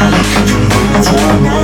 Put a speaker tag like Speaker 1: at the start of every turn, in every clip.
Speaker 1: 你看着我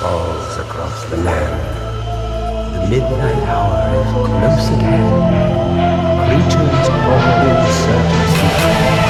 Speaker 1: falls across the land. The midnight hour is close at hand. Creatures crawl in search
Speaker 2: Everybody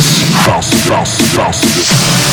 Speaker 3: this, bounce to